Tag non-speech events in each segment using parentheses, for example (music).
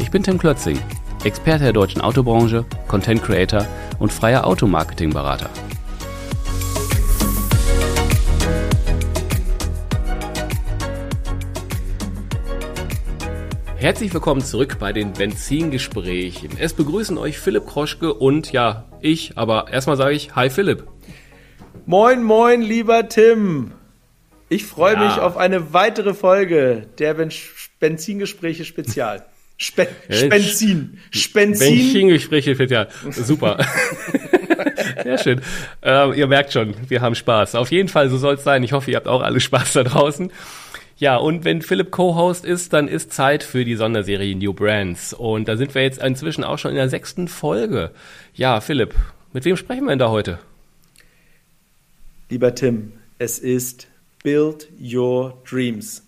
Ich bin Tim Klötzing, Experte der deutschen Autobranche, Content Creator und freier Automarketing-Berater. Herzlich willkommen zurück bei den Benzingesprächen. Es begrüßen euch Philipp Kroschke und ja, ich, aber erstmal sage ich Hi Philipp. Moin, moin, lieber Tim. Ich freue ja. mich auf eine weitere Folge der ben Benzingespräche Spezial. Spe Spenzin. Spenzin. Benzingespräche Spezial. Super. (laughs) Sehr schön. Ähm, ihr merkt schon, wir haben Spaß. Auf jeden Fall, so soll es sein. Ich hoffe, ihr habt auch alle Spaß da draußen. Ja, und wenn Philipp Co-Host ist, dann ist Zeit für die Sonderserie New Brands. Und da sind wir jetzt inzwischen auch schon in der sechsten Folge. Ja, Philipp, mit wem sprechen wir denn da heute? Lieber Tim, es ist Build Your Dreams.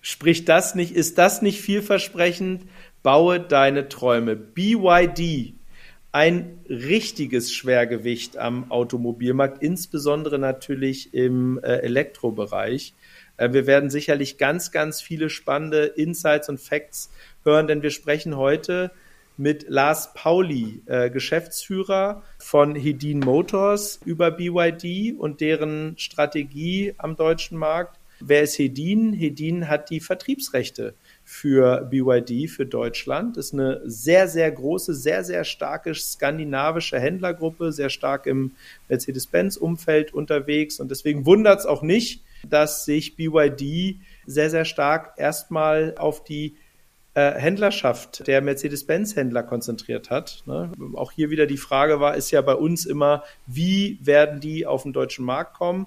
Sprich das nicht, ist das nicht vielversprechend? Baue deine Träume. BYD, ein richtiges Schwergewicht am Automobilmarkt, insbesondere natürlich im äh, Elektrobereich. Äh, wir werden sicherlich ganz, ganz viele spannende Insights und Facts hören, denn wir sprechen heute mit Lars Pauli, äh, Geschäftsführer von Hedin Motors über BYD und deren Strategie am deutschen Markt. Wer ist Hedin? Hedin hat die Vertriebsrechte für BYD für Deutschland. Ist eine sehr, sehr große, sehr, sehr starke skandinavische Händlergruppe, sehr stark im Mercedes-Benz-Umfeld unterwegs. Und deswegen wundert es auch nicht, dass sich BYD sehr, sehr stark erstmal auf die äh, Händlerschaft der Mercedes-Benz-Händler konzentriert hat. Ne? Auch hier wieder die Frage war, ist ja bei uns immer, wie werden die auf den deutschen Markt kommen?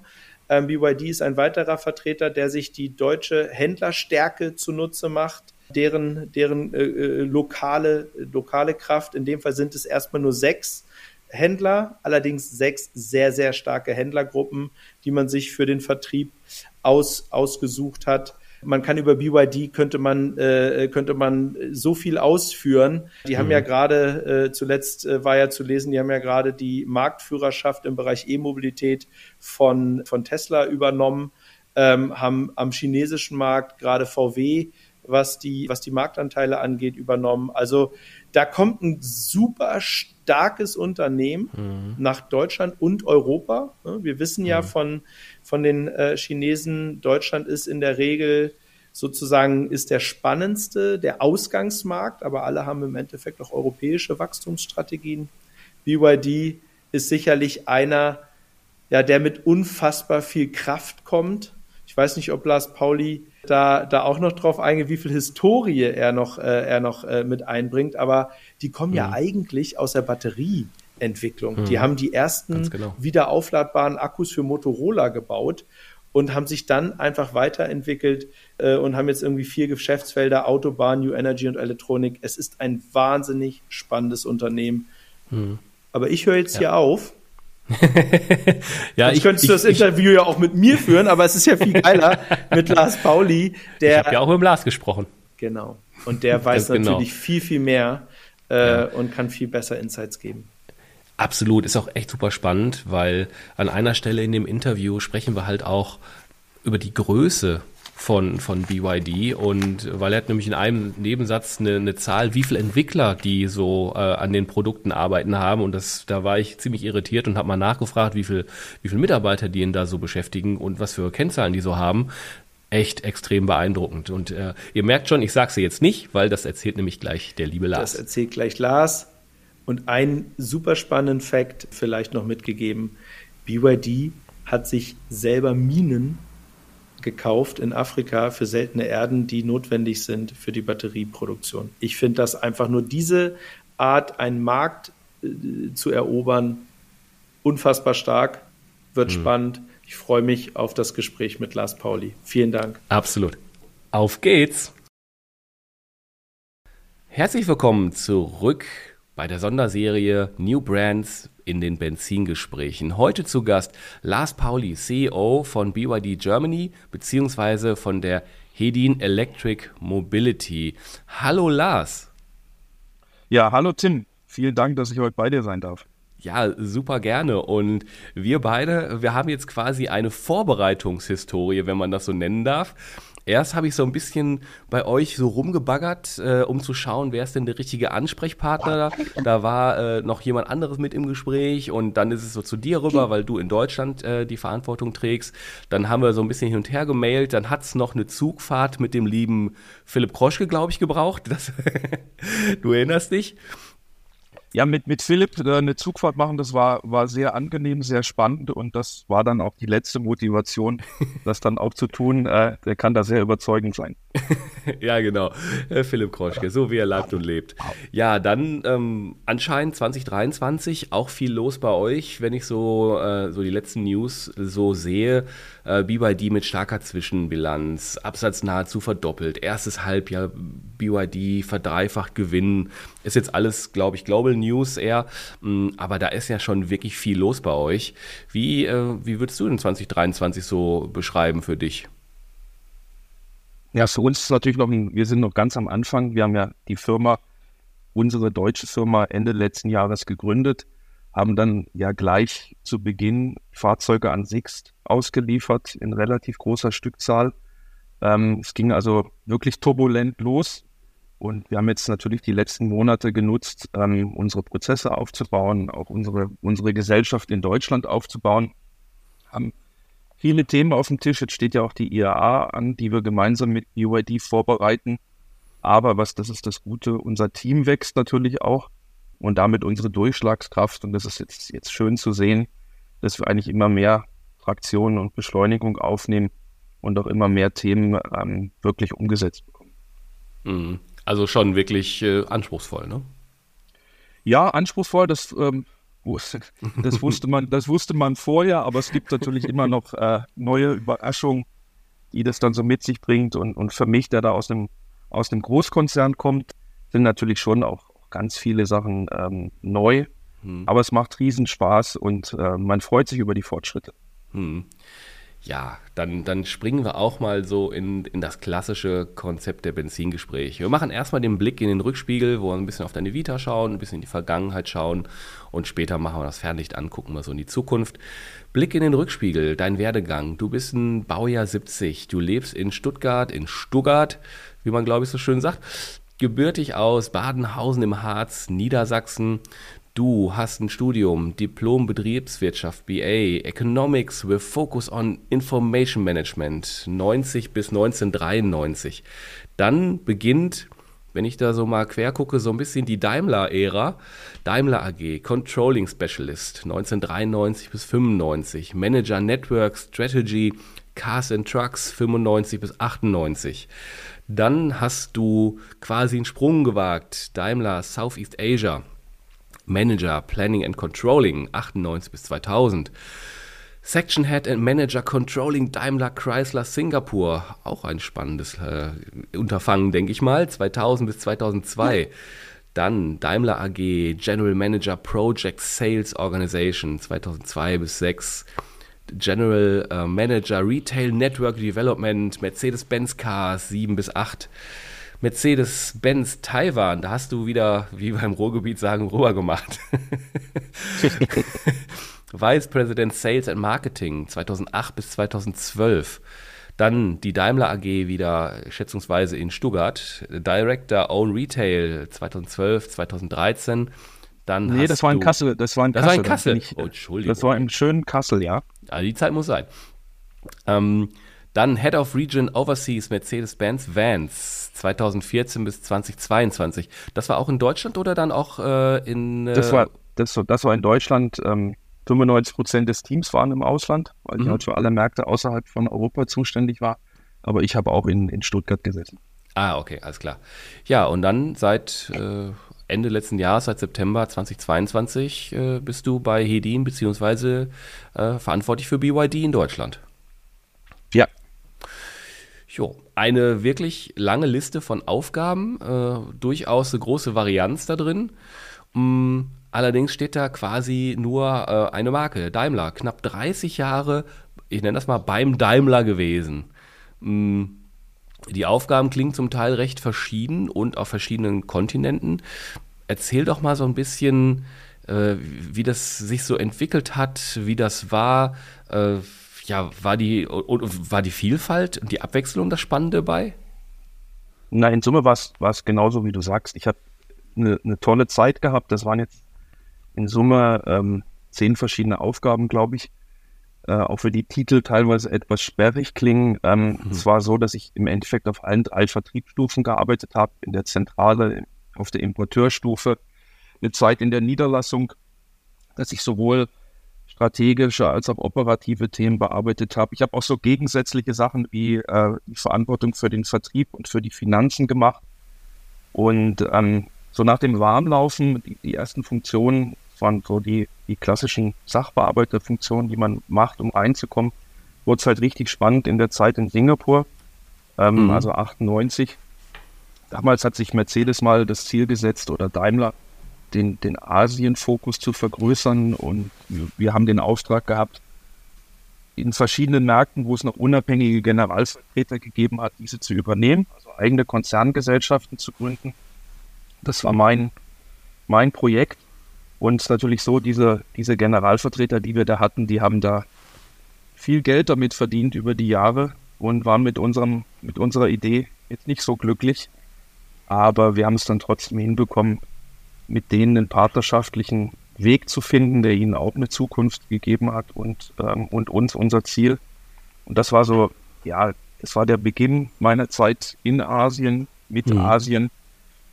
Ähm, BYD ist ein weiterer Vertreter, der sich die deutsche Händlerstärke zunutze macht, deren, deren äh, äh lokale, lokale Kraft. In dem Fall sind es erstmal nur sechs Händler, allerdings sechs sehr, sehr starke Händlergruppen, die man sich für den Vertrieb aus, ausgesucht hat. Man kann über BYD könnte man äh, könnte man so viel ausführen. Die mhm. haben ja gerade äh, zuletzt äh, war ja zu lesen, die haben ja gerade die Marktführerschaft im Bereich E-Mobilität von von Tesla übernommen, ähm, haben am chinesischen Markt gerade VW was die was die Marktanteile angeht übernommen. Also da kommt ein super starkes Unternehmen mhm. nach Deutschland und Europa. Wir wissen ja mhm. von, von den äh, Chinesen, Deutschland ist in der Regel sozusagen ist der spannendste, der Ausgangsmarkt, aber alle haben im Endeffekt auch europäische Wachstumsstrategien. BYD ist sicherlich einer, ja, der mit unfassbar viel Kraft kommt. Ich weiß nicht, ob Lars Pauli da, da auch noch drauf eingeht, wie viel Historie er noch, äh, er noch äh, mit einbringt. Aber die kommen mhm. ja eigentlich aus der Batterieentwicklung. Mhm. Die haben die ersten genau. wieder aufladbaren Akkus für Motorola gebaut und haben sich dann einfach weiterentwickelt äh, und haben jetzt irgendwie vier Geschäftsfelder, Autobahn, New Energy und Elektronik. Es ist ein wahnsinnig spannendes Unternehmen. Mhm. Aber ich höre jetzt ja. hier auf (laughs) ja, ich könntest du das Interview ich, ja auch mit mir führen, aber es ist ja viel geiler (laughs) mit Lars Pauli, der. Ich habe ja auch mit Lars gesprochen. Genau. Und der weiß genau. natürlich viel, viel mehr äh, ja. und kann viel besser Insights geben. Absolut, ist auch echt super spannend, weil an einer Stelle in dem Interview sprechen wir halt auch über die Größe von, von BYD und weil er hat nämlich in einem Nebensatz eine, eine Zahl, wie viele Entwickler die so äh, an den Produkten arbeiten haben und das, da war ich ziemlich irritiert und habe mal nachgefragt, wie viel, wie viele Mitarbeiter die ihn da so beschäftigen und was für Kennzahlen die so haben. Echt extrem beeindruckend. Und äh, ihr merkt schon, ich sage sie jetzt nicht, weil das erzählt nämlich gleich der liebe Lars. Das erzählt gleich Lars. Und ein super spannenden Fact vielleicht noch mitgegeben. BYD hat sich selber Minen gekauft in Afrika für seltene Erden, die notwendig sind für die Batterieproduktion. Ich finde das einfach nur diese Art, einen Markt äh, zu erobern, unfassbar stark, wird mhm. spannend. Ich freue mich auf das Gespräch mit Lars Pauli. Vielen Dank. Absolut. Auf geht's. Herzlich willkommen zurück bei der Sonderserie New Brands in den Benzingesprächen. Heute zu Gast Lars Pauli, CEO von BYD Germany beziehungsweise von der Hedin Electric Mobility. Hallo Lars. Ja, hallo Tim. Vielen Dank, dass ich heute bei dir sein darf. Ja, super gerne. Und wir beide, wir haben jetzt quasi eine Vorbereitungshistorie, wenn man das so nennen darf. Erst habe ich so ein bisschen bei euch so rumgebaggert, äh, um zu schauen, wer ist denn der richtige Ansprechpartner da. War äh, noch jemand anderes mit im Gespräch und dann ist es so zu dir rüber, weil du in Deutschland äh, die Verantwortung trägst. Dann haben wir so ein bisschen hin und her gemailt. Dann hat es noch eine Zugfahrt mit dem lieben Philipp Kroschke, glaube ich, gebraucht. Das (laughs) du erinnerst dich. Ja, mit, mit Philipp äh, eine Zugfahrt machen, das war, war sehr angenehm, sehr spannend und das war dann auch die letzte Motivation, (laughs) das dann auch zu tun. Äh, der kann da sehr überzeugend sein. (laughs) ja, genau. Philipp Kroschke, so wie er lebt und lebt. Ja, dann ähm, anscheinend 2023 auch viel los bei euch, wenn ich so, äh, so die letzten News so sehe. Äh, BYD mit starker Zwischenbilanz, Absatz nahezu verdoppelt, erstes Halbjahr BYD verdreifacht Gewinn. Ist jetzt alles, glaube ich, Global News eher, mm, aber da ist ja schon wirklich viel los bei euch. Wie, äh, wie würdest du den 2023 so beschreiben für dich? Ja, für uns ist natürlich noch, ein, wir sind noch ganz am Anfang. Wir haben ja die Firma, unsere deutsche Firma Ende letzten Jahres gegründet, haben dann ja gleich zu Beginn Fahrzeuge an Sixt ausgeliefert in relativ großer Stückzahl. Ähm, es ging also wirklich turbulent los. Und wir haben jetzt natürlich die letzten Monate genutzt, ähm, unsere Prozesse aufzubauen, auch unsere, unsere Gesellschaft in Deutschland aufzubauen. Haben viele Themen auf dem Tisch. Jetzt steht ja auch die IAA an, die wir gemeinsam mit UID vorbereiten. Aber was, das ist das Gute, unser Team wächst natürlich auch und damit unsere Durchschlagskraft. Und das ist jetzt, jetzt schön zu sehen, dass wir eigentlich immer mehr Traktion und Beschleunigung aufnehmen und auch immer mehr Themen ähm, wirklich umgesetzt bekommen. Mhm. Also schon wirklich äh, anspruchsvoll, ne? Ja, anspruchsvoll, das, ähm, (laughs) das, wusste man, das wusste man vorher, aber es gibt natürlich immer noch äh, neue Überraschungen, die das dann so mit sich bringt. Und, und für mich, der da aus einem, aus einem Großkonzern kommt, sind natürlich schon auch ganz viele Sachen ähm, neu. Hm. Aber es macht Riesenspaß und äh, man freut sich über die Fortschritte. Hm. Ja, dann, dann springen wir auch mal so in, in das klassische Konzept der Benzingespräche. Wir machen erstmal den Blick in den Rückspiegel, wo wir ein bisschen auf deine Vita schauen, ein bisschen in die Vergangenheit schauen und später machen wir das Fernlicht an, gucken wir so in die Zukunft. Blick in den Rückspiegel, dein Werdegang. Du bist ein Baujahr 70, du lebst in Stuttgart, in Stuttgart, wie man glaube ich so schön sagt. Gebürtig aus Badenhausen im Harz, Niedersachsen. Du hast ein Studium, Diplom Betriebswirtschaft, BA, Economics with Focus on Information Management, 90 bis 1993. Dann beginnt, wenn ich da so mal quer gucke, so ein bisschen die Daimler-Ära. Daimler AG, Controlling Specialist, 1993 bis 95. Manager Network Strategy, Cars and Trucks, 95 bis 98. Dann hast du quasi einen Sprung gewagt, Daimler Southeast Asia. Manager Planning and Controlling 98 bis 2000. Section Head and Manager Controlling Daimler Chrysler Singapur, auch ein spannendes äh, Unterfangen, denke ich mal, 2000 bis 2002. Dann Daimler AG General Manager Project Sales Organization 2002 bis 2006. General äh, Manager Retail Network Development Mercedes-Benz Cars 7 bis 8. Mercedes-Benz Taiwan, da hast du wieder, wie beim Ruhrgebiet sagen, rüber gemacht. (laughs) Vice President Sales and Marketing 2008 bis 2012. Dann die Daimler AG wieder schätzungsweise in Stuttgart. Director Own Retail 2012, 2013. Dann nee, das war in Kassel. Das war in das Kassel. War in Kassel. Ich, oh, Entschuldigung. Das war im schönen Kassel, ja. Also die Zeit muss sein. Ähm, dann Head of Region Overseas Mercedes-Benz Vans 2014 bis 2022. Das war auch in Deutschland oder dann auch äh, in. Äh das, war, das, das war in Deutschland. Ähm, 95 Prozent des Teams waren im Ausland, weil mhm. ich halt für alle Märkte außerhalb von Europa zuständig war. Aber ich habe auch in, in Stuttgart gesessen. Ah, okay, alles klar. Ja, und dann seit äh, Ende letzten Jahres, seit September 2022, äh, bist du bei Hedin beziehungsweise äh, verantwortlich für BYD in Deutschland. Ja, Jo, eine wirklich lange Liste von Aufgaben, äh, durchaus eine große Varianz da drin. Mm, allerdings steht da quasi nur äh, eine Marke, Daimler. Knapp 30 Jahre, ich nenne das mal beim Daimler gewesen. Mm, die Aufgaben klingen zum Teil recht verschieden und auf verschiedenen Kontinenten. Erzähl doch mal so ein bisschen, äh, wie das sich so entwickelt hat, wie das war. Äh, ja, war die, war die Vielfalt und die Abwechslung das Spannende bei? Na, in Summe war es genauso, wie du sagst. Ich habe eine, eine tolle Zeit gehabt. Das waren jetzt in Summe ähm, zehn verschiedene Aufgaben, glaube ich. Äh, auch für die Titel teilweise etwas sperrig klingen. Ähm, mhm. Es war so, dass ich im Endeffekt auf allen drei Vertriebsstufen gearbeitet habe. In der Zentrale, auf der Importeurstufe, eine Zeit in der Niederlassung, dass ich sowohl strategische als auch operative Themen bearbeitet habe. Ich habe auch so gegensätzliche Sachen wie äh, die Verantwortung für den Vertrieb und für die Finanzen gemacht. Und ähm, so nach dem Warmlaufen, die, die ersten Funktionen waren so die, die klassischen Sachbearbeiterfunktionen, die man macht, um reinzukommen, wurde es halt richtig spannend in der Zeit in Singapur, ähm, mhm. also 98. Damals hat sich Mercedes mal das Ziel gesetzt oder Daimler, den, den Asien-Fokus zu vergrößern. Und wir haben den Auftrag gehabt, in verschiedenen Märkten, wo es noch unabhängige Generalvertreter gegeben hat, diese zu übernehmen, also eigene Konzerngesellschaften zu gründen. Das war mein, mein Projekt. Und natürlich so, diese, diese Generalvertreter, die wir da hatten, die haben da viel Geld damit verdient über die Jahre und waren mit, unserem, mit unserer Idee jetzt nicht so glücklich. Aber wir haben es dann trotzdem hinbekommen, mit denen einen partnerschaftlichen Weg zu finden, der ihnen auch eine Zukunft gegeben hat und, ähm, und uns unser Ziel. Und das war so, ja, das war der Beginn meiner Zeit in Asien, mit mhm. Asien.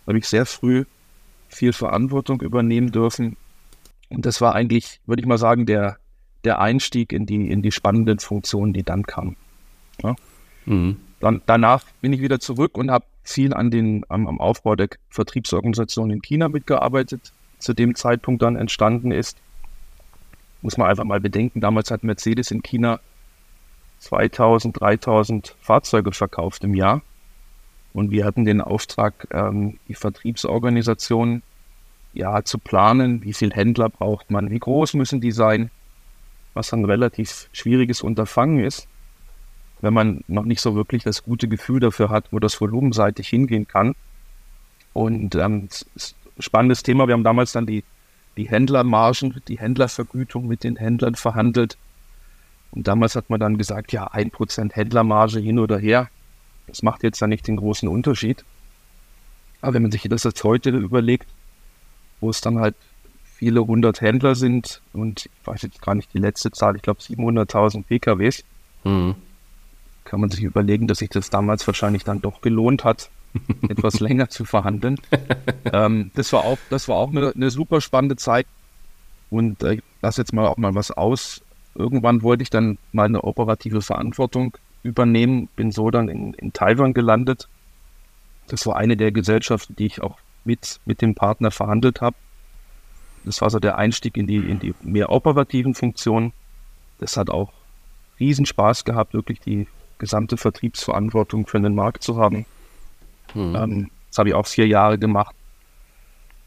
Da habe ich sehr früh viel Verantwortung übernehmen dürfen. Und das war eigentlich, würde ich mal sagen, der, der Einstieg in die, in die spannenden Funktionen, die dann kamen. Ja? Mhm. Dann, danach bin ich wieder zurück und habe viel an den, am, am Aufbau der Vertriebsorganisation in China mitgearbeitet, zu dem Zeitpunkt dann entstanden ist. Muss man einfach mal bedenken, damals hat Mercedes in China 2000, 3000 Fahrzeuge verkauft im Jahr. Und wir hatten den Auftrag, ähm, die Vertriebsorganisation ja, zu planen, wie viele Händler braucht man, wie groß müssen die sein, was ein relativ schwieriges Unterfangen ist wenn man noch nicht so wirklich das gute Gefühl dafür hat, wo das volumenseitig hingehen kann. Und ähm, spannendes Thema. Wir haben damals dann die, die Händlermargen, die Händlervergütung mit den Händlern verhandelt. Und damals hat man dann gesagt, ja, ein Prozent Händlermarge hin oder her. Das macht jetzt ja nicht den großen Unterschied. Aber wenn man sich das jetzt heute überlegt, wo es dann halt viele hundert Händler sind und ich weiß jetzt gar nicht die letzte Zahl, ich glaube 700.000 PKWs, mhm kann man sich überlegen, dass sich das damals wahrscheinlich dann doch gelohnt hat, (laughs) etwas länger zu verhandeln. ähm, das war auch, das war auch eine, eine super spannende Zeit. Und äh, ich lasse jetzt mal auch mal was aus. Irgendwann wollte ich dann meine operative Verantwortung übernehmen, bin so dann in, in Taiwan gelandet. Das war eine der Gesellschaften, die ich auch mit, mit dem Partner verhandelt habe. Das war so der Einstieg in die, in die mehr operativen Funktionen. Das hat auch riesen Spaß gehabt, wirklich die gesamte Vertriebsverantwortung für den Markt zu haben. Mhm. Ähm, das habe ich auch vier Jahre gemacht.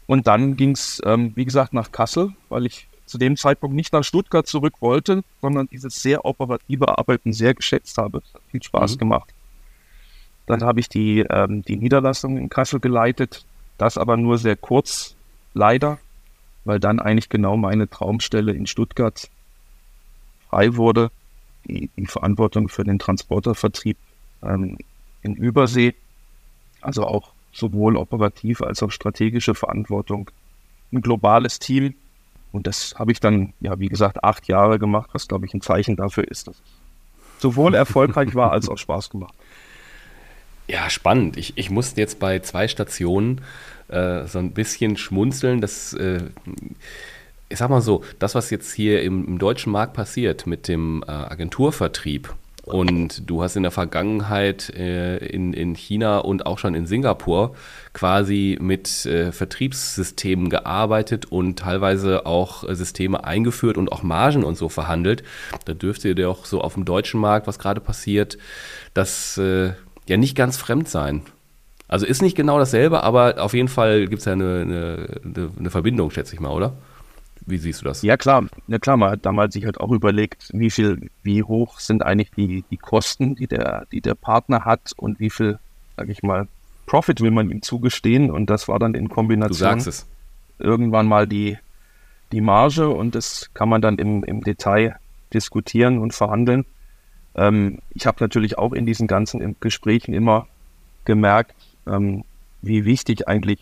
Und dann ging es, ähm, wie gesagt, nach Kassel, weil ich zu dem Zeitpunkt nicht nach Stuttgart zurück wollte, sondern dieses sehr operative Arbeiten sehr geschätzt habe. Hat viel Spaß mhm. gemacht. Dann habe ich die, ähm, die Niederlassung in Kassel geleitet, das aber nur sehr kurz, leider, weil dann eigentlich genau meine Traumstelle in Stuttgart frei wurde die, die Verantwortung für den Transportervertrieb ähm, in Übersee, also auch sowohl operativ als auch strategische Verantwortung, ein globales Team. Und das habe ich dann, ja, wie gesagt, acht Jahre gemacht, was, glaube ich, ein Zeichen dafür ist, dass es sowohl erfolgreich war als auch Spaß gemacht. Ja, spannend. Ich, ich musste jetzt bei zwei Stationen äh, so ein bisschen schmunzeln. Das äh, ich sag mal so, das, was jetzt hier im, im deutschen Markt passiert mit dem äh, Agenturvertrieb, Und du hast in der Vergangenheit äh, in, in China und auch schon in Singapur quasi mit äh, Vertriebssystemen gearbeitet und teilweise auch äh, Systeme eingeführt und auch Margen und so verhandelt. Da dürfte dir auch so auf dem deutschen Markt, was gerade passiert, das äh, ja nicht ganz fremd sein. Also ist nicht genau dasselbe, aber auf jeden Fall gibt es ja eine, eine, eine Verbindung, schätze ich mal, oder? Wie siehst du das? Ja, klar. Ja, klar, man hat damals sich halt auch überlegt, wie viel, wie hoch sind eigentlich die, die Kosten, die der, die der Partner hat und wie viel, sag ich mal, Profit will man ihm zugestehen. Und das war dann in Kombination irgendwann mal die, die Marge und das kann man dann im, im Detail diskutieren und verhandeln. Ähm, ich habe natürlich auch in diesen ganzen Gesprächen immer gemerkt, ähm, wie wichtig eigentlich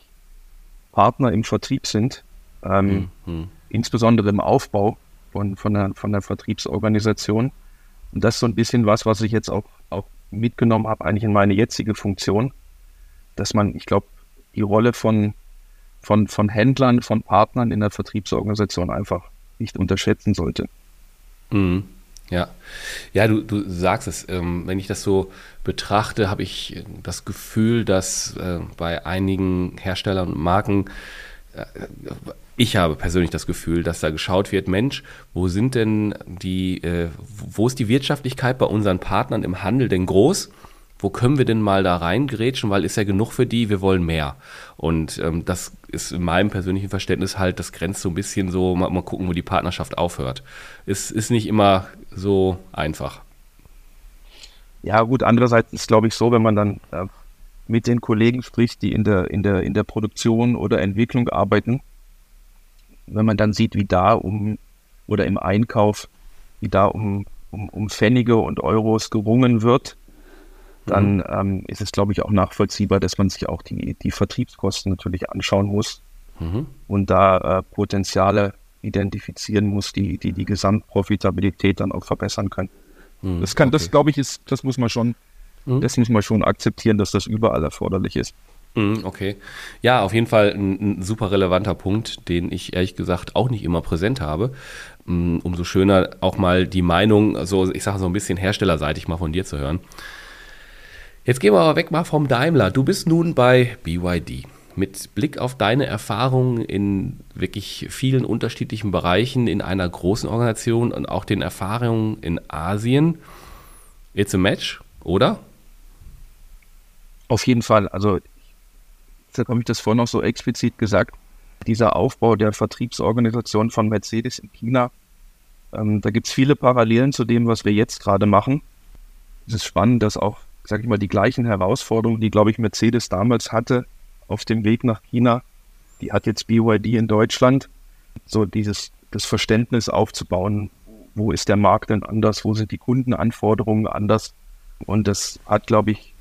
Partner im Vertrieb sind. Ähm, mhm insbesondere im Aufbau von, von, der, von der Vertriebsorganisation. Und das ist so ein bisschen was, was ich jetzt auch, auch mitgenommen habe, eigentlich in meine jetzige Funktion, dass man, ich glaube, die Rolle von, von, von Händlern, von Partnern in der Vertriebsorganisation einfach nicht unterschätzen sollte. Mhm. Ja, ja, du, du sagst es. Ähm, wenn ich das so betrachte, habe ich das Gefühl, dass äh, bei einigen Herstellern und Marken äh, ich habe persönlich das Gefühl, dass da geschaut wird, Mensch, wo sind denn die, äh, wo ist die Wirtschaftlichkeit bei unseren Partnern im Handel denn groß? Wo können wir denn mal da reingrätschen, weil ist ja genug für die, wir wollen mehr. Und ähm, das ist in meinem persönlichen Verständnis halt, das grenzt so ein bisschen so, mal, mal gucken, wo die Partnerschaft aufhört. Es ist nicht immer so einfach. Ja, gut, andererseits ist, glaube ich, so, wenn man dann äh, mit den Kollegen spricht, die in der, in der, in der Produktion oder Entwicklung arbeiten, wenn man dann sieht, wie da um oder im Einkauf, wie da um, um, um Pfennige und Euros gerungen wird, dann mhm. ähm, ist es, glaube ich, auch nachvollziehbar, dass man sich auch die, die Vertriebskosten natürlich anschauen muss mhm. und da äh, Potenziale identifizieren muss, die, die die Gesamtprofitabilität dann auch verbessern können. Mhm. Das kann, okay. das glaube ich, ist, das muss man schon, mhm. das muss man schon akzeptieren, dass das überall erforderlich ist. Mhm, okay. Ja, auf jeden Fall ein, ein, super relevanter Punkt, den ich ehrlich gesagt auch nicht immer präsent habe. Mm, umso schöner auch mal die Meinung, so ich sage so ein bisschen herstellerseitig mal von dir zu hören. Jetzt gehen wir aber weg mal vom Daimler. Du bist nun bei BYD. Mit Blick auf deine Erfahrungen in wirklich vielen unterschiedlichen Bereichen in einer großen Organisation und auch den Erfahrungen in Asien, it's a match, oder? Auf jeden Fall. Also deshalb habe ich das vorhin noch so explizit gesagt, dieser Aufbau der Vertriebsorganisation von Mercedes in China, ähm, da gibt es viele Parallelen zu dem, was wir jetzt gerade machen. Es ist spannend, dass auch, sage ich mal, die gleichen Herausforderungen, die, glaube ich, Mercedes damals hatte auf dem Weg nach China, die hat jetzt BYD in Deutschland, so dieses das Verständnis aufzubauen, wo ist der Markt denn anders, wo sind die Kundenanforderungen anders. Und das hat, glaube ich,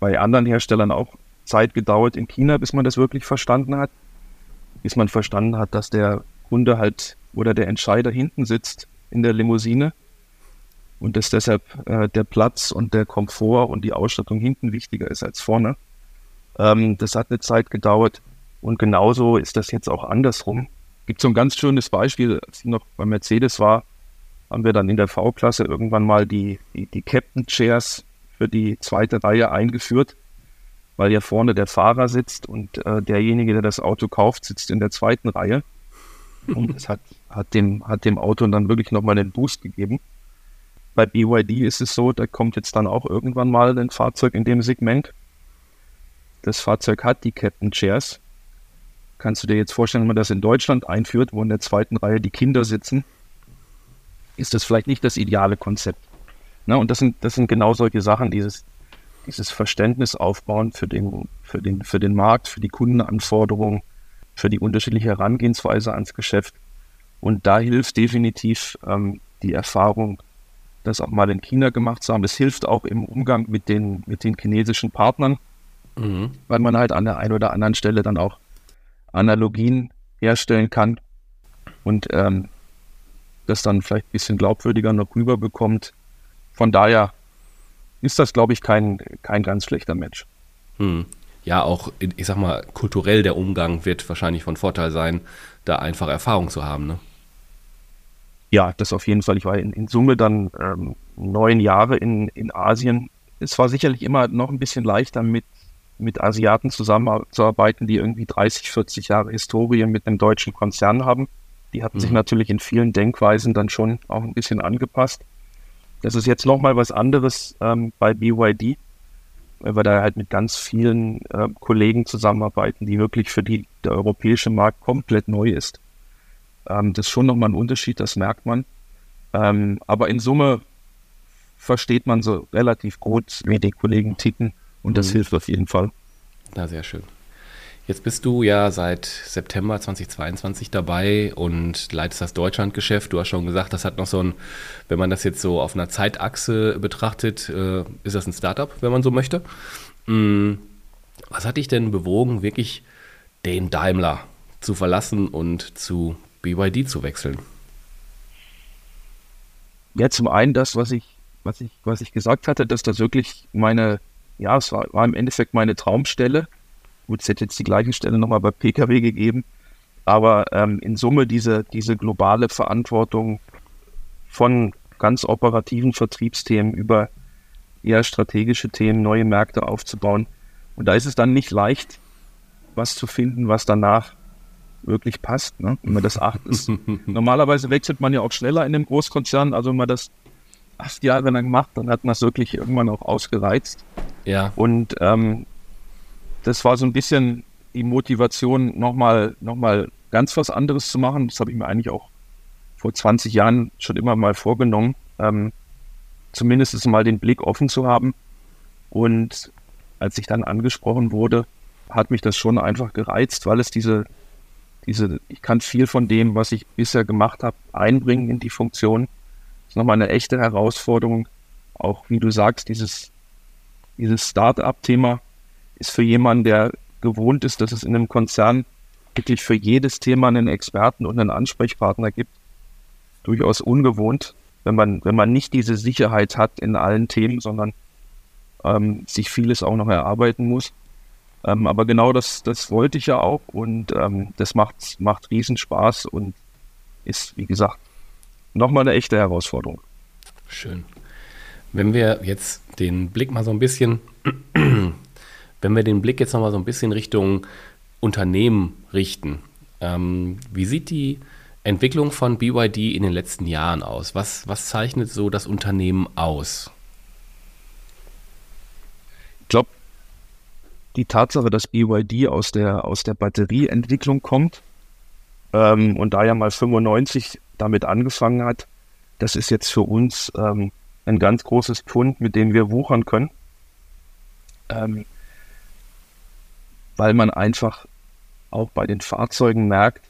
bei anderen Herstellern auch Zeit gedauert in China, bis man das wirklich verstanden hat. Bis man verstanden hat, dass der Kunde halt oder der Entscheider hinten sitzt in der Limousine und dass deshalb äh, der Platz und der Komfort und die Ausstattung hinten wichtiger ist als vorne. Ähm, das hat eine Zeit gedauert und genauso ist das jetzt auch andersrum. Gibt so ein ganz schönes Beispiel, als ich noch bei Mercedes war, haben wir dann in der V-Klasse irgendwann mal die, die, die Captain Chairs für die zweite Reihe eingeführt weil ja vorne der Fahrer sitzt und äh, derjenige, der das Auto kauft, sitzt in der zweiten Reihe. Und es hat, hat, dem, hat dem Auto dann wirklich nochmal einen Boost gegeben. Bei BYD ist es so, da kommt jetzt dann auch irgendwann mal ein Fahrzeug in dem Segment. Das Fahrzeug hat die Captain Chairs. Kannst du dir jetzt vorstellen, wenn man das in Deutschland einführt, wo in der zweiten Reihe die Kinder sitzen, ist das vielleicht nicht das ideale Konzept. Na, und das sind, das sind genau solche Sachen, dieses, dieses Verständnis aufbauen für den, für den, für den Markt, für die Kundenanforderungen, für die unterschiedliche Herangehensweise ans Geschäft. Und da hilft definitiv ähm, die Erfahrung, das auch mal in China gemacht zu haben. Es hilft auch im Umgang mit den, mit den chinesischen Partnern, mhm. weil man halt an der einen oder anderen Stelle dann auch Analogien herstellen kann und ähm, das dann vielleicht ein bisschen glaubwürdiger noch rüberbekommt. Von daher ist das, glaube ich, kein, kein ganz schlechter Match. Hm. Ja, auch, ich sag mal, kulturell der Umgang wird wahrscheinlich von Vorteil sein, da einfach Erfahrung zu haben, ne? Ja, das auf jeden Fall. Ich war in, in Summe dann ähm, neun Jahre in, in Asien. Es war sicherlich immer noch ein bisschen leichter mit, mit Asiaten zusammenzuarbeiten, die irgendwie 30, 40 Jahre Historie mit einem deutschen Konzern haben. Die hatten mhm. sich natürlich in vielen Denkweisen dann schon auch ein bisschen angepasst. Das ist jetzt nochmal was anderes ähm, bei BYD, weil wir da halt mit ganz vielen äh, Kollegen zusammenarbeiten, die wirklich für die der europäische Markt komplett neu ist. Ähm, das ist schon nochmal ein Unterschied, das merkt man. Ähm, aber in Summe versteht man so relativ gut, wie die Kollegen ticken und das mhm. hilft auf jeden Fall. Na, sehr schön. Jetzt bist du ja seit September 2022 dabei und leitest das Deutschlandgeschäft. Du hast schon gesagt, das hat noch so ein, wenn man das jetzt so auf einer Zeitachse betrachtet, äh, ist das ein Startup, wenn man so möchte. Mhm. Was hat dich denn bewogen, wirklich den Daimler zu verlassen und zu BYD zu wechseln? Ja, zum einen das, was ich, was ich, was ich gesagt hatte, dass das wirklich meine, ja, es war, war im Endeffekt meine Traumstelle. Gut, es hätte jetzt die gleiche Stelle nochmal bei Pkw gegeben, aber ähm, in Summe diese, diese globale Verantwortung von ganz operativen Vertriebsthemen über eher strategische Themen, neue Märkte aufzubauen. Und da ist es dann nicht leicht, was zu finden, was danach wirklich passt. Ne? Wenn man das acht ist. (laughs) Normalerweise wechselt man ja auch schneller in dem Großkonzern. Also wenn man das acht Jahre lang macht, dann hat man es wirklich irgendwann auch ausgereizt. Ja. Und ähm, das war so ein bisschen die Motivation, nochmal noch mal ganz was anderes zu machen. Das habe ich mir eigentlich auch vor 20 Jahren schon immer mal vorgenommen. Ähm, zumindest mal den Blick offen zu haben. Und als ich dann angesprochen wurde, hat mich das schon einfach gereizt, weil es diese diese, ich kann viel von dem, was ich bisher gemacht habe, einbringen in die Funktion. Das ist nochmal eine echte Herausforderung. Auch wie du sagst, dieses, dieses Start-up-Thema ist für jemanden, der gewohnt ist, dass es in einem Konzern wirklich für jedes Thema einen Experten und einen Ansprechpartner gibt, durchaus ungewohnt, wenn man, wenn man nicht diese Sicherheit hat in allen Themen, sondern ähm, sich vieles auch noch erarbeiten muss. Ähm, aber genau das, das wollte ich ja auch und ähm, das macht, macht Riesenspaß und ist, wie gesagt, nochmal eine echte Herausforderung. Schön. Wenn wir jetzt den Blick mal so ein bisschen, wenn wir den Blick jetzt nochmal so ein bisschen Richtung Unternehmen richten, ähm, wie sieht die Entwicklung von BYD in den letzten Jahren aus? Was, was zeichnet so das Unternehmen aus? Ich glaube, die Tatsache, dass BYD aus der, aus der Batterieentwicklung kommt ähm, und da ja mal 95 damit angefangen hat, das ist jetzt für uns ähm, ein ganz großes Pfund, mit dem wir wuchern können. Ähm, weil man einfach auch bei den Fahrzeugen merkt,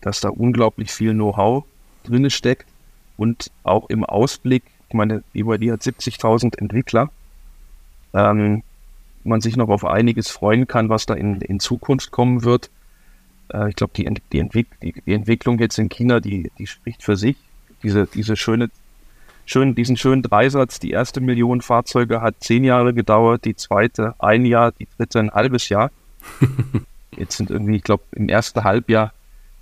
dass da unglaublich viel Know-how drin steckt und auch im Ausblick, ich meine, BYD hat 70.000 Entwickler, ähm, man sich noch auf einiges freuen kann, was da in, in Zukunft kommen wird. Äh, ich glaube, die, die, Entwick die, die, Entwicklung jetzt in China, die, die spricht für sich. Diese, diese schöne, schön, diesen schönen Dreisatz, die erste Million Fahrzeuge hat zehn Jahre gedauert, die zweite ein Jahr, die dritte ein halbes Jahr. Jetzt sind irgendwie, ich glaube, im ersten Halbjahr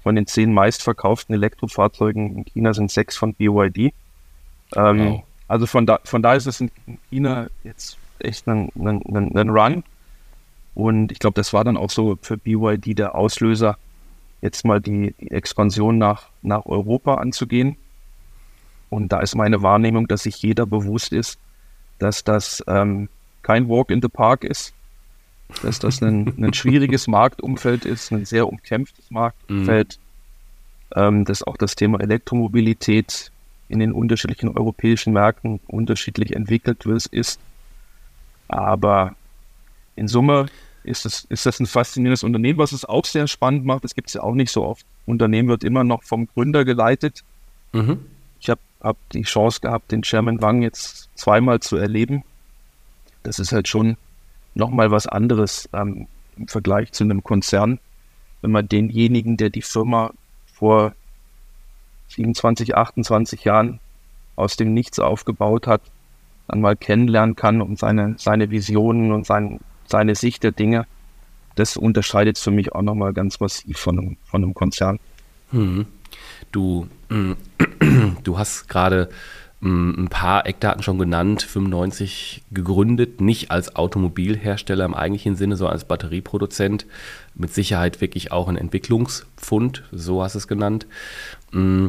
von den zehn meistverkauften Elektrofahrzeugen in China sind sechs von BYD. Ähm, wow. Also von da, von da ist es in China jetzt echt einen, einen, einen Run. Und ich glaube, das war dann auch so für BYD der Auslöser, jetzt mal die, die Expansion nach, nach Europa anzugehen. Und da ist meine Wahrnehmung, dass sich jeder bewusst ist, dass das ähm, kein Walk in the Park ist, dass das ein, ein schwieriges Marktumfeld ist, ein sehr umkämpftes Marktumfeld, mhm. ähm, dass auch das Thema Elektromobilität in den unterschiedlichen europäischen Märkten unterschiedlich entwickelt ist. Aber in Summe ist das, ist das ein faszinierendes Unternehmen, was es auch sehr spannend macht. Das gibt es ja auch nicht so oft. Unternehmen wird immer noch vom Gründer geleitet. Mhm. Ich habe hab die Chance gehabt, den Chairman Wang jetzt zweimal zu erleben. Das ist halt schon nochmal was anderes ähm, im Vergleich zu einem Konzern, wenn man denjenigen, der die Firma vor 27, 28 Jahren aus dem Nichts aufgebaut hat, dann mal kennenlernen kann und seine, seine Visionen und sein, seine Sicht der Dinge, das unterscheidet für mich auch nochmal ganz massiv von einem, von einem Konzern. Hm. Du, (clears throat) du hast gerade ein paar Eckdaten schon genannt, 95 gegründet, nicht als Automobilhersteller im eigentlichen Sinne, sondern als Batterieproduzent, mit Sicherheit wirklich auch ein Entwicklungspfund, so hast du es genannt. Mm,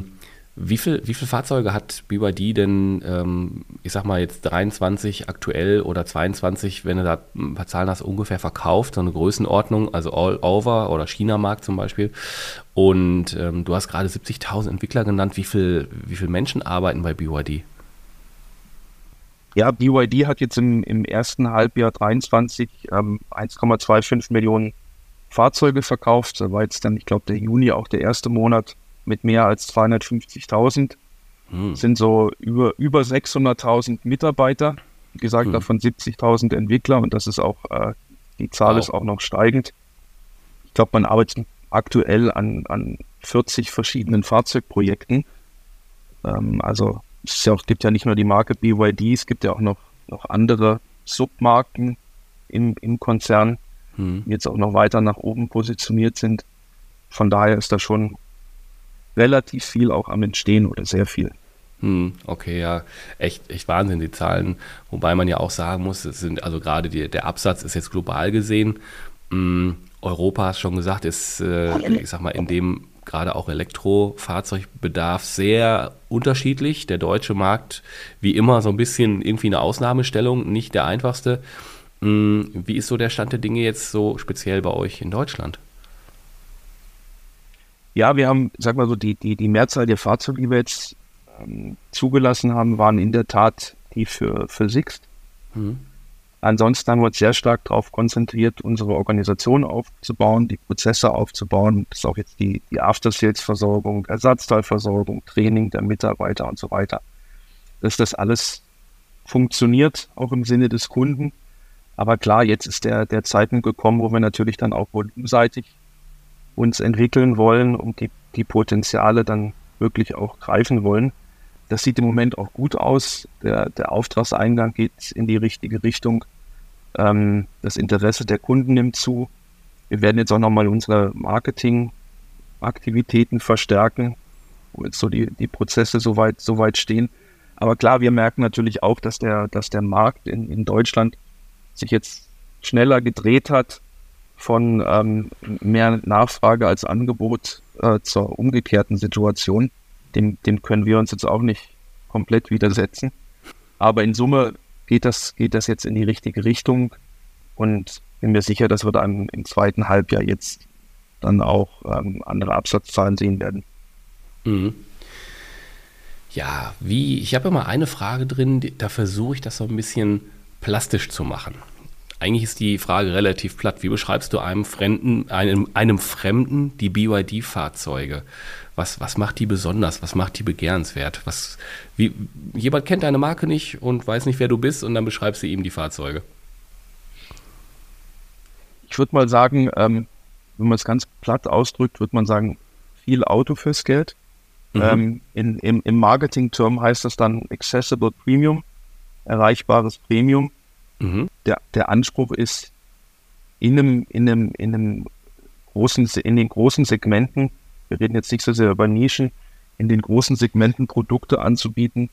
wie viele wie viel Fahrzeuge hat BYD denn, ähm, ich sag mal jetzt 23 aktuell oder 22, wenn du da ein paar Zahlen hast, ungefähr verkauft, so eine Größenordnung, also all over oder China-Markt zum Beispiel. Und ähm, du hast gerade 70.000 Entwickler genannt. Wie viele wie viel Menschen arbeiten bei BYD? Ja, BYD hat jetzt im, im ersten Halbjahr 23 ähm, 1,25 Millionen Fahrzeuge verkauft. Da war jetzt dann, ich glaube, der Juni auch der erste Monat mit mehr als 250.000. Hm. Sind so über, über 600.000 Mitarbeiter. Wie gesagt, hm. davon 70.000 Entwickler und das ist auch, äh, die Zahl wow. ist auch noch steigend. Ich glaube, man arbeitet aktuell an, an 40 verschiedenen Fahrzeugprojekten. Ähm, also es ja auch, gibt ja nicht nur die Marke BYD, es gibt ja auch noch, noch andere Submarken im, im Konzern, hm. die jetzt auch noch weiter nach oben positioniert sind. Von daher ist da schon relativ viel auch am Entstehen oder sehr viel. Hm, okay, ja, echt, echt Wahnsinn, die Zahlen. Wobei man ja auch sagen muss, es sind, also gerade die, der Absatz ist jetzt global gesehen. Hm, Europa, hast schon gesagt, ist, äh, ich sag mal, in dem gerade auch Elektrofahrzeugbedarf sehr unterschiedlich. Der deutsche Markt, wie immer, so ein bisschen irgendwie eine Ausnahmestellung, nicht der einfachste. Hm, wie ist so der Stand der Dinge jetzt so speziell bei euch in Deutschland? Ja, wir haben, sag mal so, die, die, die Mehrzahl der Fahrzeuge, die wir jetzt ähm, zugelassen haben, waren in der Tat die für, für Sixt. Mhm. Ansonsten haben wir uns sehr stark darauf konzentriert, unsere Organisation aufzubauen, die Prozesse aufzubauen. Das ist auch jetzt die, die After-Sales-Versorgung, Ersatzteilversorgung, Training der Mitarbeiter und so weiter. Dass das alles funktioniert, auch im Sinne des Kunden. Aber klar, jetzt ist der, der Zeitpunkt gekommen, wo wir natürlich dann auch volumenseitig uns entwickeln wollen und die, die Potenziale dann wirklich auch greifen wollen. Das sieht im Moment auch gut aus. Der, der Auftragseingang geht in die richtige Richtung. Ähm, das Interesse der Kunden nimmt zu. Wir werden jetzt auch nochmal unsere Marketingaktivitäten verstärken, wo jetzt so die, die Prozesse soweit, soweit stehen. Aber klar, wir merken natürlich auch, dass der, dass der Markt in, in Deutschland sich jetzt schneller gedreht hat von ähm, mehr Nachfrage als Angebot äh, zur umgekehrten Situation. Dem, dem können wir uns jetzt auch nicht komplett widersetzen. Aber in Summe geht das, geht das jetzt in die richtige Richtung und bin mir sicher, dass wir dann im zweiten Halbjahr jetzt dann auch ähm, andere Absatzzahlen sehen werden. Mhm. Ja, wie, ich habe immer eine Frage drin, da versuche ich das so ein bisschen plastisch zu machen. Eigentlich ist die Frage relativ platt. Wie beschreibst du einem Fremden, einem, einem Fremden die BYD-Fahrzeuge? Was, was macht die besonders? Was macht die begehrenswert? Was, wie, jemand kennt deine Marke nicht und weiß nicht, wer du bist und dann beschreibst du ihm die Fahrzeuge. Ich würde mal sagen, ähm, wenn man es ganz platt ausdrückt, würde man sagen, viel Auto fürs Geld. Mhm. Ähm, in, im, Im Marketing-Term heißt das dann Accessible Premium, erreichbares Premium. Mhm. Der, der Anspruch ist, in einem, in einem, in einem großen, in den großen Segmenten, wir reden jetzt nicht so sehr über Nischen, in den großen Segmenten Produkte anzubieten,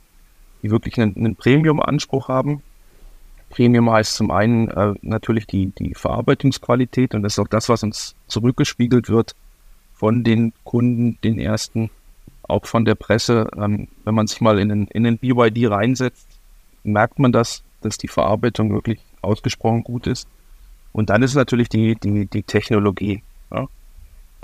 die wirklich einen, einen Premium-Anspruch haben. Premium heißt zum einen äh, natürlich die, die Verarbeitungsqualität und das ist auch das, was uns zurückgespiegelt wird von den Kunden, den ersten, auch von der Presse. Ähm, wenn man sich mal in den, in den BYD reinsetzt, merkt man das, dass die Verarbeitung wirklich ausgesprochen gut ist. Und dann ist natürlich die, die, die Technologie, ja,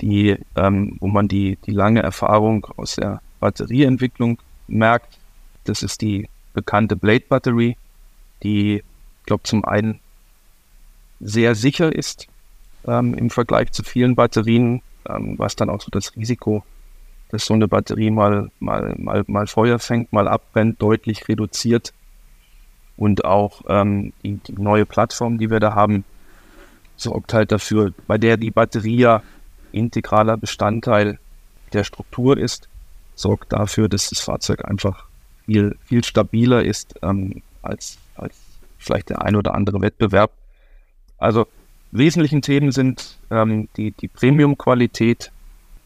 die, ähm, wo man die, die lange Erfahrung aus der Batterieentwicklung merkt. Das ist die bekannte Blade Batterie, die, ich glaube, zum einen sehr sicher ist ähm, im Vergleich zu vielen Batterien, ähm, was dann auch so das Risiko, dass so eine Batterie mal, mal, mal, mal Feuer fängt, mal abbrennt, deutlich reduziert und auch ähm, die, die, neue Plattform, die wir da haben, sorgt halt dafür, bei der die Batterie ja integraler Bestandteil der Struktur ist, sorgt dafür, dass das Fahrzeug einfach viel, viel stabiler ist ähm, als, als vielleicht der ein oder andere Wettbewerb. Also wesentlichen Themen sind ähm, die, die Premium-Qualität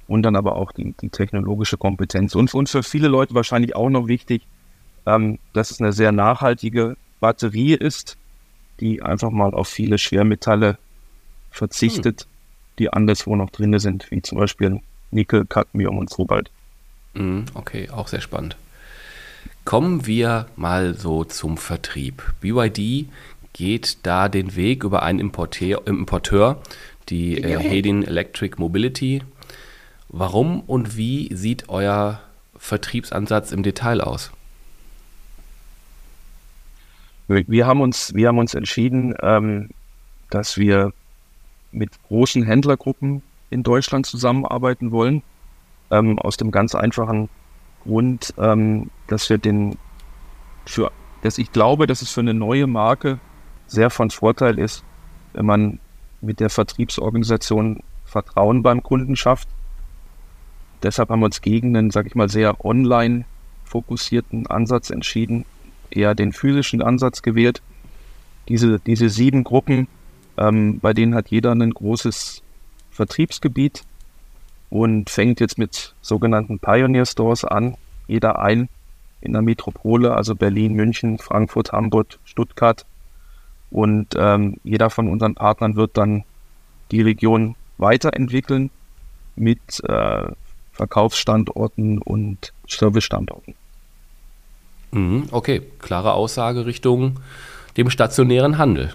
und dann aber auch die, die technologische Kompetenz. Und, und für viele Leute wahrscheinlich auch noch wichtig, ähm, dass es eine sehr nachhaltige Batterie ist, die einfach mal auf viele Schwermetalle verzichtet, hm. die anderswo noch drin sind, wie zum Beispiel Nickel, Cadmium und Kobalt. Mhm, okay, auch sehr spannend. Kommen wir mal so zum Vertrieb. BYD geht da den Weg über einen Importeur, Importeur die äh, Hedin Electric Mobility. Warum und wie sieht euer Vertriebsansatz im Detail aus? Wir haben uns, wir haben uns entschieden, ähm, dass wir mit großen Händlergruppen in Deutschland zusammenarbeiten wollen. Ähm, aus dem ganz einfachen Grund, ähm, dass wir den für, dass ich glaube, dass es für eine neue Marke sehr von Vorteil ist, wenn man mit der Vertriebsorganisation Vertrauen beim Kunden schafft. Deshalb haben wir uns gegen einen, sag ich mal, sehr online fokussierten Ansatz entschieden, eher den physischen Ansatz gewählt. Diese, diese sieben Gruppen, ähm, bei denen hat jeder ein großes Vertriebsgebiet und fängt jetzt mit sogenannten Pioneer Stores an, jeder ein in der Metropole, also Berlin, München, Frankfurt, Hamburg, Stuttgart. Und ähm, jeder von unseren Partnern wird dann die Region weiterentwickeln mit äh, Verkaufsstandorten und Servicestandorten. Mhm, okay, klare Aussage Richtung dem stationären Handel.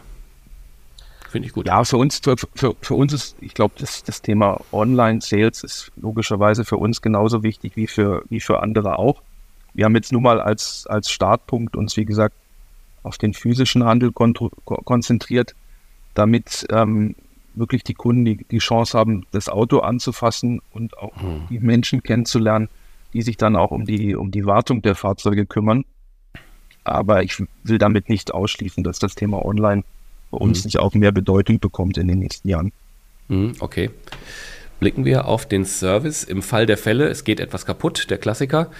Finde ich gut. Ja, für uns, für, für, für uns ist, ich glaube, das, das Thema Online-Sales ist logischerweise für uns genauso wichtig wie für, wie für andere auch. Wir haben jetzt nun mal als, als Startpunkt uns, wie gesagt, auf den physischen Handel konzentriert, damit ähm, wirklich die Kunden die, die Chance haben, das Auto anzufassen und auch hm. die Menschen kennenzulernen, die sich dann auch um die, um die Wartung der Fahrzeuge kümmern. Aber ich will damit nicht ausschließen, dass das Thema Online bei uns hm. nicht auch mehr Bedeutung bekommt in den nächsten Jahren. Hm, okay. Blicken wir auf den Service im Fall der Fälle. Es geht etwas kaputt, der Klassiker.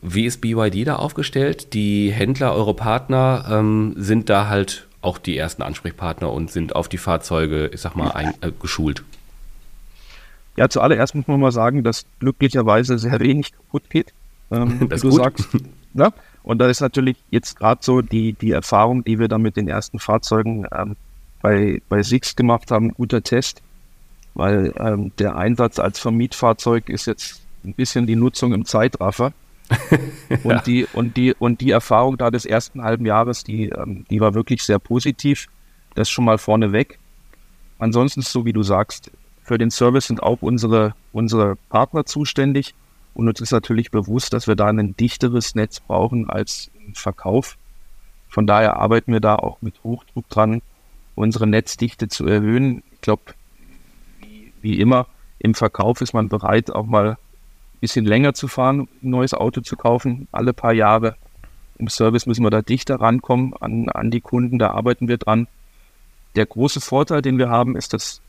Wie ist BYD da aufgestellt? Die Händler, eure Partner, ähm, sind da halt auch die ersten Ansprechpartner und sind auf die Fahrzeuge, ich sag mal, ein, äh, geschult. Ja, zuallererst muss man mal sagen, dass glücklicherweise sehr wenig kaputt geht. Ähm, (laughs) wie du gut. sagst. (laughs) Ja? Und da ist natürlich jetzt gerade so die, die Erfahrung, die wir da mit den ersten Fahrzeugen ähm, bei, bei Six gemacht haben, guter Test, weil ähm, der Einsatz als Vermietfahrzeug ist jetzt ein bisschen die Nutzung im Zeitraffer. (laughs) und, ja. die, und, die, und die Erfahrung da des ersten halben Jahres, die, ähm, die war wirklich sehr positiv. Das schon mal vorneweg. Ansonsten, so wie du sagst, für den Service sind auch unsere, unsere Partner zuständig. Und uns ist natürlich bewusst, dass wir da ein dichteres Netz brauchen als im Verkauf. Von daher arbeiten wir da auch mit Hochdruck dran, unsere Netzdichte zu erhöhen. Ich glaube, wie, wie immer, im Verkauf ist man bereit, auch mal ein bisschen länger zu fahren, ein neues Auto zu kaufen, alle paar Jahre. Im Service müssen wir da dichter rankommen an, an die Kunden, da arbeiten wir dran. Der große Vorteil, den wir haben, ist, dass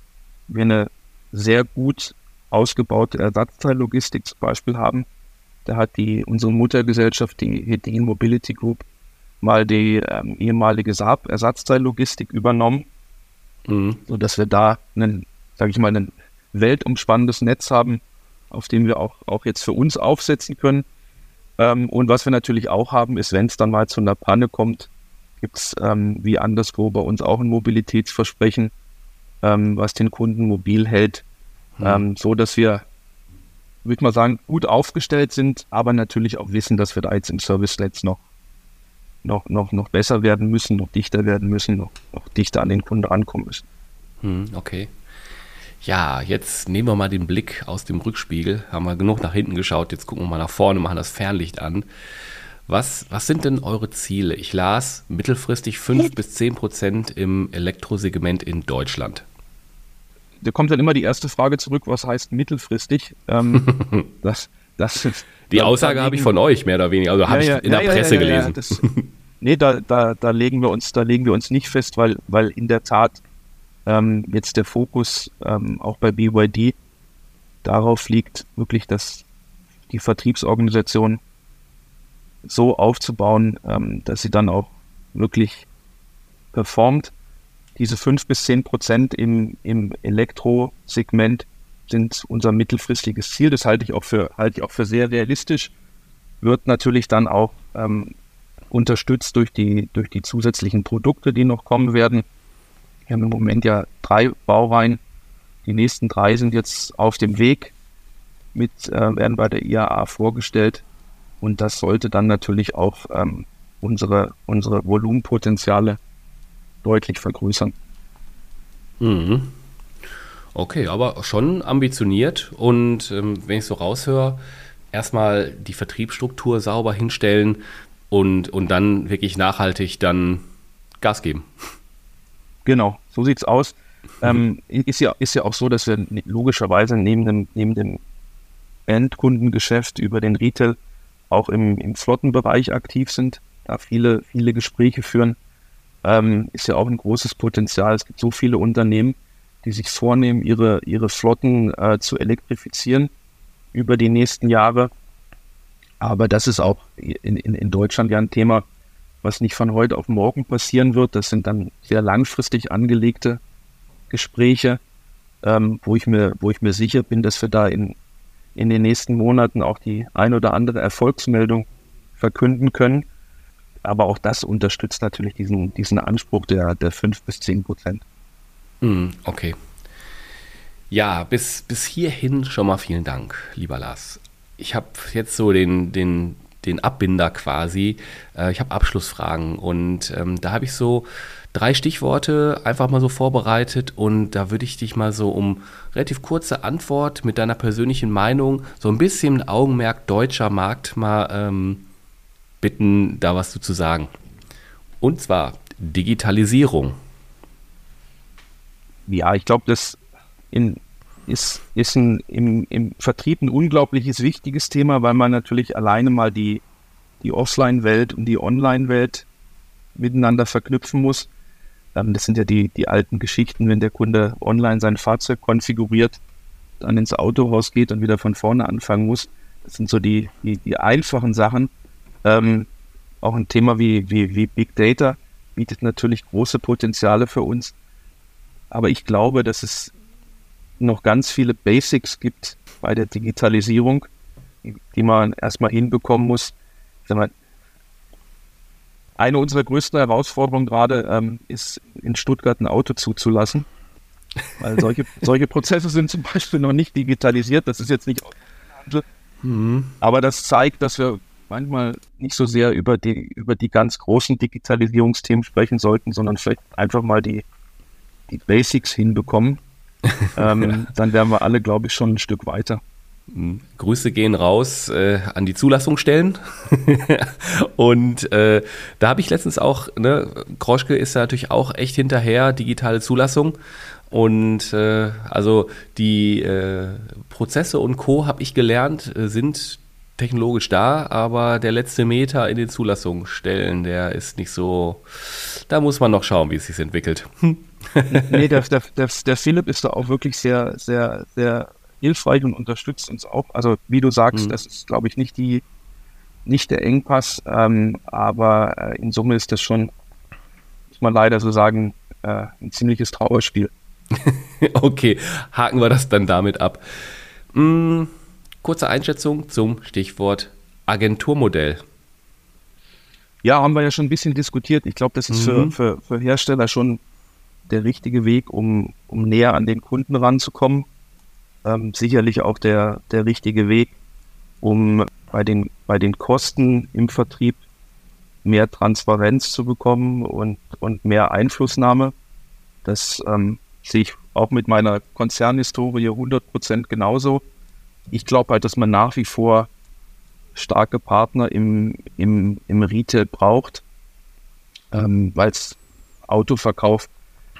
wir eine sehr gut ausgebaute Ersatzteillogistik zum Beispiel haben. Da hat die, unsere Muttergesellschaft, die Hedin Mobility Group, mal die ähm, ehemalige Saab Ersatzteillogistik übernommen, mhm. sodass wir da einen, sage ich mal, ein weltumspannendes Netz haben, auf dem wir auch, auch jetzt für uns aufsetzen können. Ähm, und was wir natürlich auch haben, ist, wenn es dann mal zu einer Panne kommt, gibt es ähm, wie anderswo bei uns auch ein Mobilitätsversprechen, ähm, was den Kunden mobil hält, hm. ähm, so dass wir, würde ich mal sagen, gut aufgestellt sind, aber natürlich auch wissen, dass wir da jetzt im Service-Netz noch, noch, noch, noch besser werden müssen, noch dichter werden müssen, noch, noch dichter an den Kunden rankommen müssen. Hm, okay. Ja, jetzt nehmen wir mal den Blick aus dem Rückspiegel. Haben wir genug nach hinten geschaut. Jetzt gucken wir mal nach vorne, machen das Fernlicht an. Was, was sind denn eure Ziele? Ich las mittelfristig 5 bis 10 Prozent im Elektrosegment in Deutschland da kommt dann immer die erste Frage zurück, was heißt mittelfristig? Ähm, (laughs) das, das ist, die Aussage habe ich von euch mehr oder weniger, also ja, habe ja, ich in ja, der Presse gelesen. Das, nee, da, da, da legen wir uns, da legen wir uns nicht fest, weil, weil in der Tat ähm, jetzt der Fokus ähm, auch bei BYD darauf liegt, wirklich das, die Vertriebsorganisation so aufzubauen, ähm, dass sie dann auch wirklich performt diese fünf bis zehn Prozent im, im Elektrosegment sind unser mittelfristiges Ziel. Das halte ich auch für, halte ich auch für sehr realistisch. wird natürlich dann auch ähm, unterstützt durch die, durch die zusätzlichen Produkte, die noch kommen werden. Wir haben im Moment ja drei Baureihen. Die nächsten drei sind jetzt auf dem Weg, mit, äh, werden bei der IAA vorgestellt. Und das sollte dann natürlich auch ähm, unsere, unsere Volumenpotenziale deutlich vergrößern. Mhm. Okay, aber schon ambitioniert und ähm, wenn ich so raushöre, erstmal die Vertriebsstruktur sauber hinstellen und, und dann wirklich nachhaltig dann Gas geben. Genau, so sieht es aus. Ähm, ist, ja, ist ja auch so, dass wir logischerweise neben dem, neben dem Endkundengeschäft über den Retail auch im, im Flottenbereich aktiv sind, da viele, viele Gespräche führen. Ähm, ist ja auch ein großes Potenzial. Es gibt so viele Unternehmen, die sich vornehmen, ihre, ihre Flotten äh, zu elektrifizieren über die nächsten Jahre. Aber das ist auch in, in, in Deutschland ja ein Thema, was nicht von heute auf morgen passieren wird. Das sind dann sehr langfristig angelegte Gespräche, ähm, wo, ich mir, wo ich mir sicher bin, dass wir da in, in den nächsten Monaten auch die ein oder andere Erfolgsmeldung verkünden können. Aber auch das unterstützt natürlich diesen, diesen Anspruch der, der 5 bis 10 Prozent. Hm, okay. Ja, bis, bis hierhin schon mal vielen Dank, lieber Lars. Ich habe jetzt so den, den, den Abbinder quasi. Äh, ich habe Abschlussfragen und ähm, da habe ich so drei Stichworte einfach mal so vorbereitet und da würde ich dich mal so um relativ kurze Antwort mit deiner persönlichen Meinung, so ein bisschen Augenmerk deutscher Markt mal ähm, bitten, da was zu sagen. Und zwar Digitalisierung ja, ich glaube, das in, ist, ist ein, im, im Vertrieb ein unglaubliches wichtiges Thema, weil man natürlich alleine mal die, die Offline-Welt und die Online-Welt miteinander verknüpfen muss. Das sind ja die, die alten Geschichten, wenn der Kunde online sein Fahrzeug konfiguriert, dann ins Autohaus geht und wieder von vorne anfangen muss. Das sind so die, die, die einfachen Sachen. Ähm, auch ein Thema wie, wie, wie Big Data bietet natürlich große Potenziale für uns. Aber ich glaube, dass es noch ganz viele Basics gibt bei der Digitalisierung, die man erstmal hinbekommen muss. Mal, eine unserer größten Herausforderungen gerade ähm, ist, in Stuttgart ein Auto zuzulassen. Weil solche, (laughs) solche Prozesse sind zum Beispiel noch nicht digitalisiert. Das ist jetzt nicht. Mhm. Aber das zeigt, dass wir manchmal nicht so sehr über die, über die ganz großen Digitalisierungsthemen sprechen sollten, sondern vielleicht einfach mal die, die Basics hinbekommen, (laughs) ähm, dann wären wir alle, glaube ich, schon ein Stück weiter. Mhm. Grüße gehen raus äh, an die Zulassungsstellen. (laughs) und äh, da habe ich letztens auch, ne, Kroschke ist ja natürlich auch echt hinterher, digitale Zulassung. Und äh, also die äh, Prozesse und Co. habe ich gelernt, äh, sind technologisch da, aber der letzte Meter in den Zulassungsstellen, der ist nicht so, da muss man noch schauen, wie es sich entwickelt. nee, der, (laughs) der, der, der Philipp ist da auch wirklich sehr, sehr, sehr hilfreich und unterstützt uns auch. Also wie du sagst, mhm. das ist, glaube ich, nicht die, nicht der Engpass, ähm, aber äh, in Summe ist das schon, muss man leider so sagen, äh, ein ziemliches Trauerspiel. (laughs) okay, haken wir das dann damit ab. Mm, kurze Einschätzung zum Stichwort Agenturmodell. Ja, haben wir ja schon ein bisschen diskutiert. Ich glaube, das ist mhm. für, für, für Hersteller schon der richtige Weg, um, um näher an den Kunden ranzukommen. Ähm, sicherlich auch der, der richtige Weg, um bei den, bei den Kosten im Vertrieb mehr Transparenz zu bekommen und, und mehr Einflussnahme. Das ähm, sehe ich auch mit meiner Konzernhistorie 100% genauso. Ich glaube halt, dass man nach wie vor starke Partner im, im, im Retail braucht, ähm, weil es Autoverkauf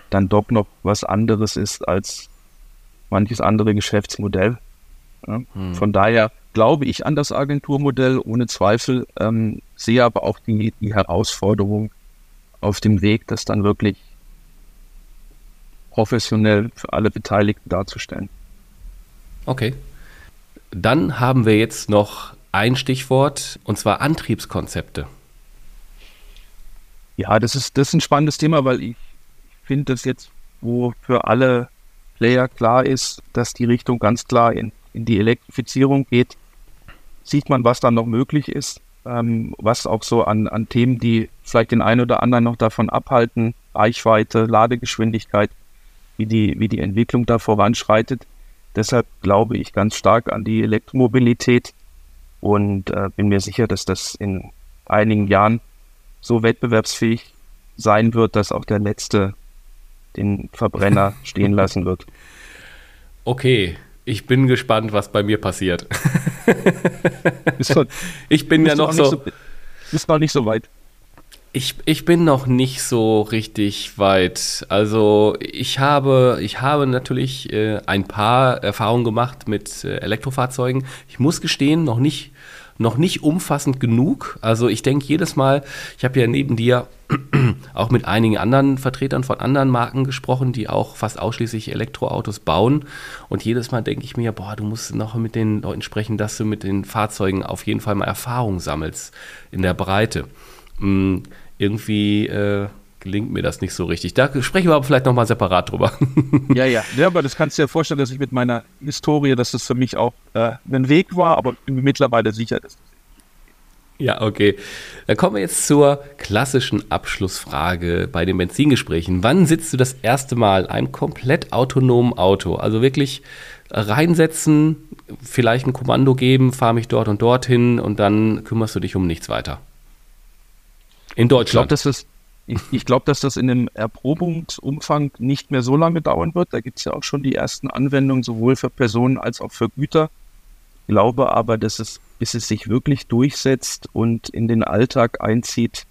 dann doch noch was anderes ist als manches andere Geschäftsmodell. Ja. Hm. Von daher glaube ich an das Agenturmodell ohne Zweifel, ähm, sehe aber auch die, die Herausforderung auf dem Weg, das dann wirklich professionell für alle Beteiligten darzustellen. Okay. Dann haben wir jetzt noch ein Stichwort, und zwar Antriebskonzepte. Ja, das ist, das ist ein spannendes Thema, weil ich finde, dass jetzt, wo für alle Player klar ist, dass die Richtung ganz klar in, in die Elektrifizierung geht, sieht man, was dann noch möglich ist, ähm, was auch so an, an Themen, die vielleicht den einen oder anderen noch davon abhalten, Reichweite, Ladegeschwindigkeit, wie die, wie die Entwicklung da voranschreitet. Deshalb glaube ich ganz stark an die Elektromobilität und äh, bin mir sicher, dass das in einigen Jahren so wettbewerbsfähig sein wird, dass auch der letzte den Verbrenner (laughs) stehen lassen wird. Okay, ich bin gespannt, was bei mir passiert. (laughs) Ich bin ja noch so, so. Ist noch nicht so weit. Ich, ich bin noch nicht so richtig weit. Also ich habe, ich habe natürlich äh, ein paar Erfahrungen gemacht mit äh, Elektrofahrzeugen. Ich muss gestehen, noch nicht, noch nicht umfassend genug. Also ich denke jedes Mal, ich habe ja neben dir (clears throat) auch mit einigen anderen Vertretern von anderen Marken gesprochen, die auch fast ausschließlich Elektroautos bauen. Und jedes Mal denke ich mir, boah, du musst noch mit den Leuten sprechen, dass du mit den Fahrzeugen auf jeden Fall mal Erfahrung sammelst in der Breite. Mhm irgendwie äh, gelingt mir das nicht so richtig. Da sprechen wir aber vielleicht nochmal separat drüber. (laughs) ja, ja. Ja, aber das kannst du dir vorstellen, dass ich mit meiner Historie, dass das für mich auch äh, ein Weg war, aber mittlerweile sicher, das ja, okay. Dann kommen wir jetzt zur klassischen Abschlussfrage bei den Benzingesprächen. Wann sitzt du das erste Mal in einem komplett autonomen Auto? Also wirklich reinsetzen, vielleicht ein Kommando geben, fahr mich dort und dorthin und dann kümmerst du dich um nichts weiter. In Deutschland. Ich glaube, dass, das, ich, ich glaub, dass das in dem Erprobungsumfang nicht mehr so lange dauern wird. Da gibt es ja auch schon die ersten Anwendungen, sowohl für Personen als auch für Güter. Ich glaube aber, dass es, bis es sich wirklich durchsetzt und in den Alltag einzieht,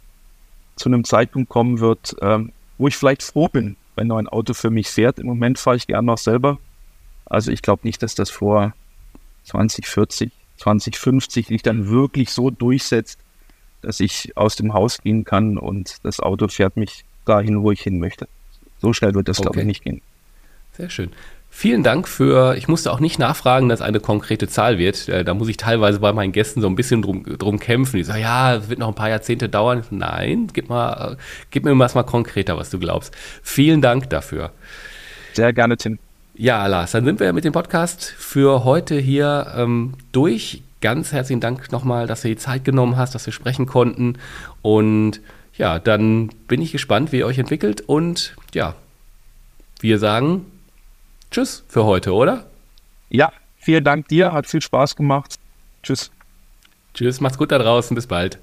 zu einem Zeitpunkt kommen wird, ähm, wo ich vielleicht froh bin, wenn noch ein Auto für mich fährt. Im Moment fahre ich gern noch selber. Also ich glaube nicht, dass das vor 2040, 2050 sich dann wirklich so durchsetzt, dass ich aus dem Haus gehen kann und das Auto fährt mich dahin, wo ich hin möchte. So schnell wird das, okay. glaube ich, nicht gehen. Sehr schön. Vielen Dank für, ich musste auch nicht nachfragen, dass eine konkrete Zahl wird. Äh, da muss ich teilweise bei meinen Gästen so ein bisschen drum, drum kämpfen. Die sagen, ja, es wird noch ein paar Jahrzehnte dauern. Nein, gib, mal, gib mir mal konkreter, was du glaubst. Vielen Dank dafür. Sehr gerne, Tim. Ja, Lars, dann sind wir mit dem Podcast für heute hier ähm, durch ganz herzlichen Dank nochmal, dass du die Zeit genommen hast, dass wir sprechen konnten. Und ja, dann bin ich gespannt, wie ihr euch entwickelt. Und ja, wir sagen Tschüss für heute, oder? Ja, vielen Dank dir, hat viel Spaß gemacht. Tschüss. Tschüss, macht's gut da draußen, bis bald.